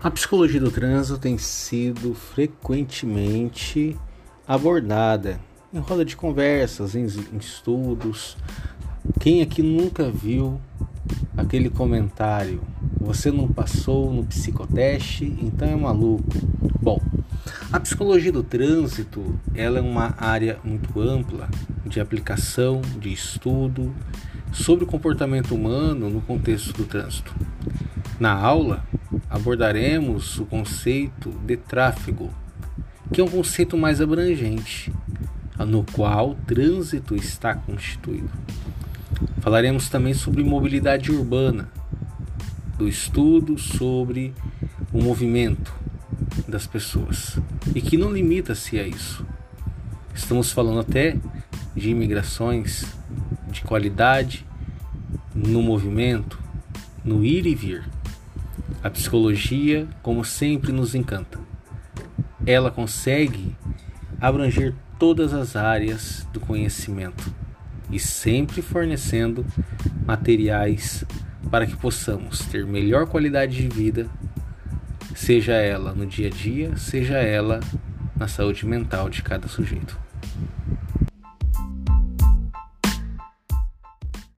A psicologia do trânsito tem sido frequentemente abordada em roda de conversas, em, estudos. Quem aqui nunca viu aquele comentário? Você não passou no psicoteste, então é maluco. Bom, a psicologia do trânsito ela é uma área muito ampla de aplicação, de estudo sobre o comportamento humano no contexto do trânsito. Na aula, abordaremos o conceito de tráfego, que é um conceito mais abrangente, no qual o trânsito está constituído. Falaremos também sobre mobilidade urbana, do estudo sobre o movimento das pessoas e que não limita-se a isso. Estamos falando até de imigrações de qualidade no movimento, no ir e vir. A psicologia, como sempre, nos encanta. Ela consegue abranger todas as áreas do conhecimento e sempre fornecendo materiais para que possamos ter melhor qualidade de vida, seja ela no dia a dia, seja ela na saúde mental de cada sujeito.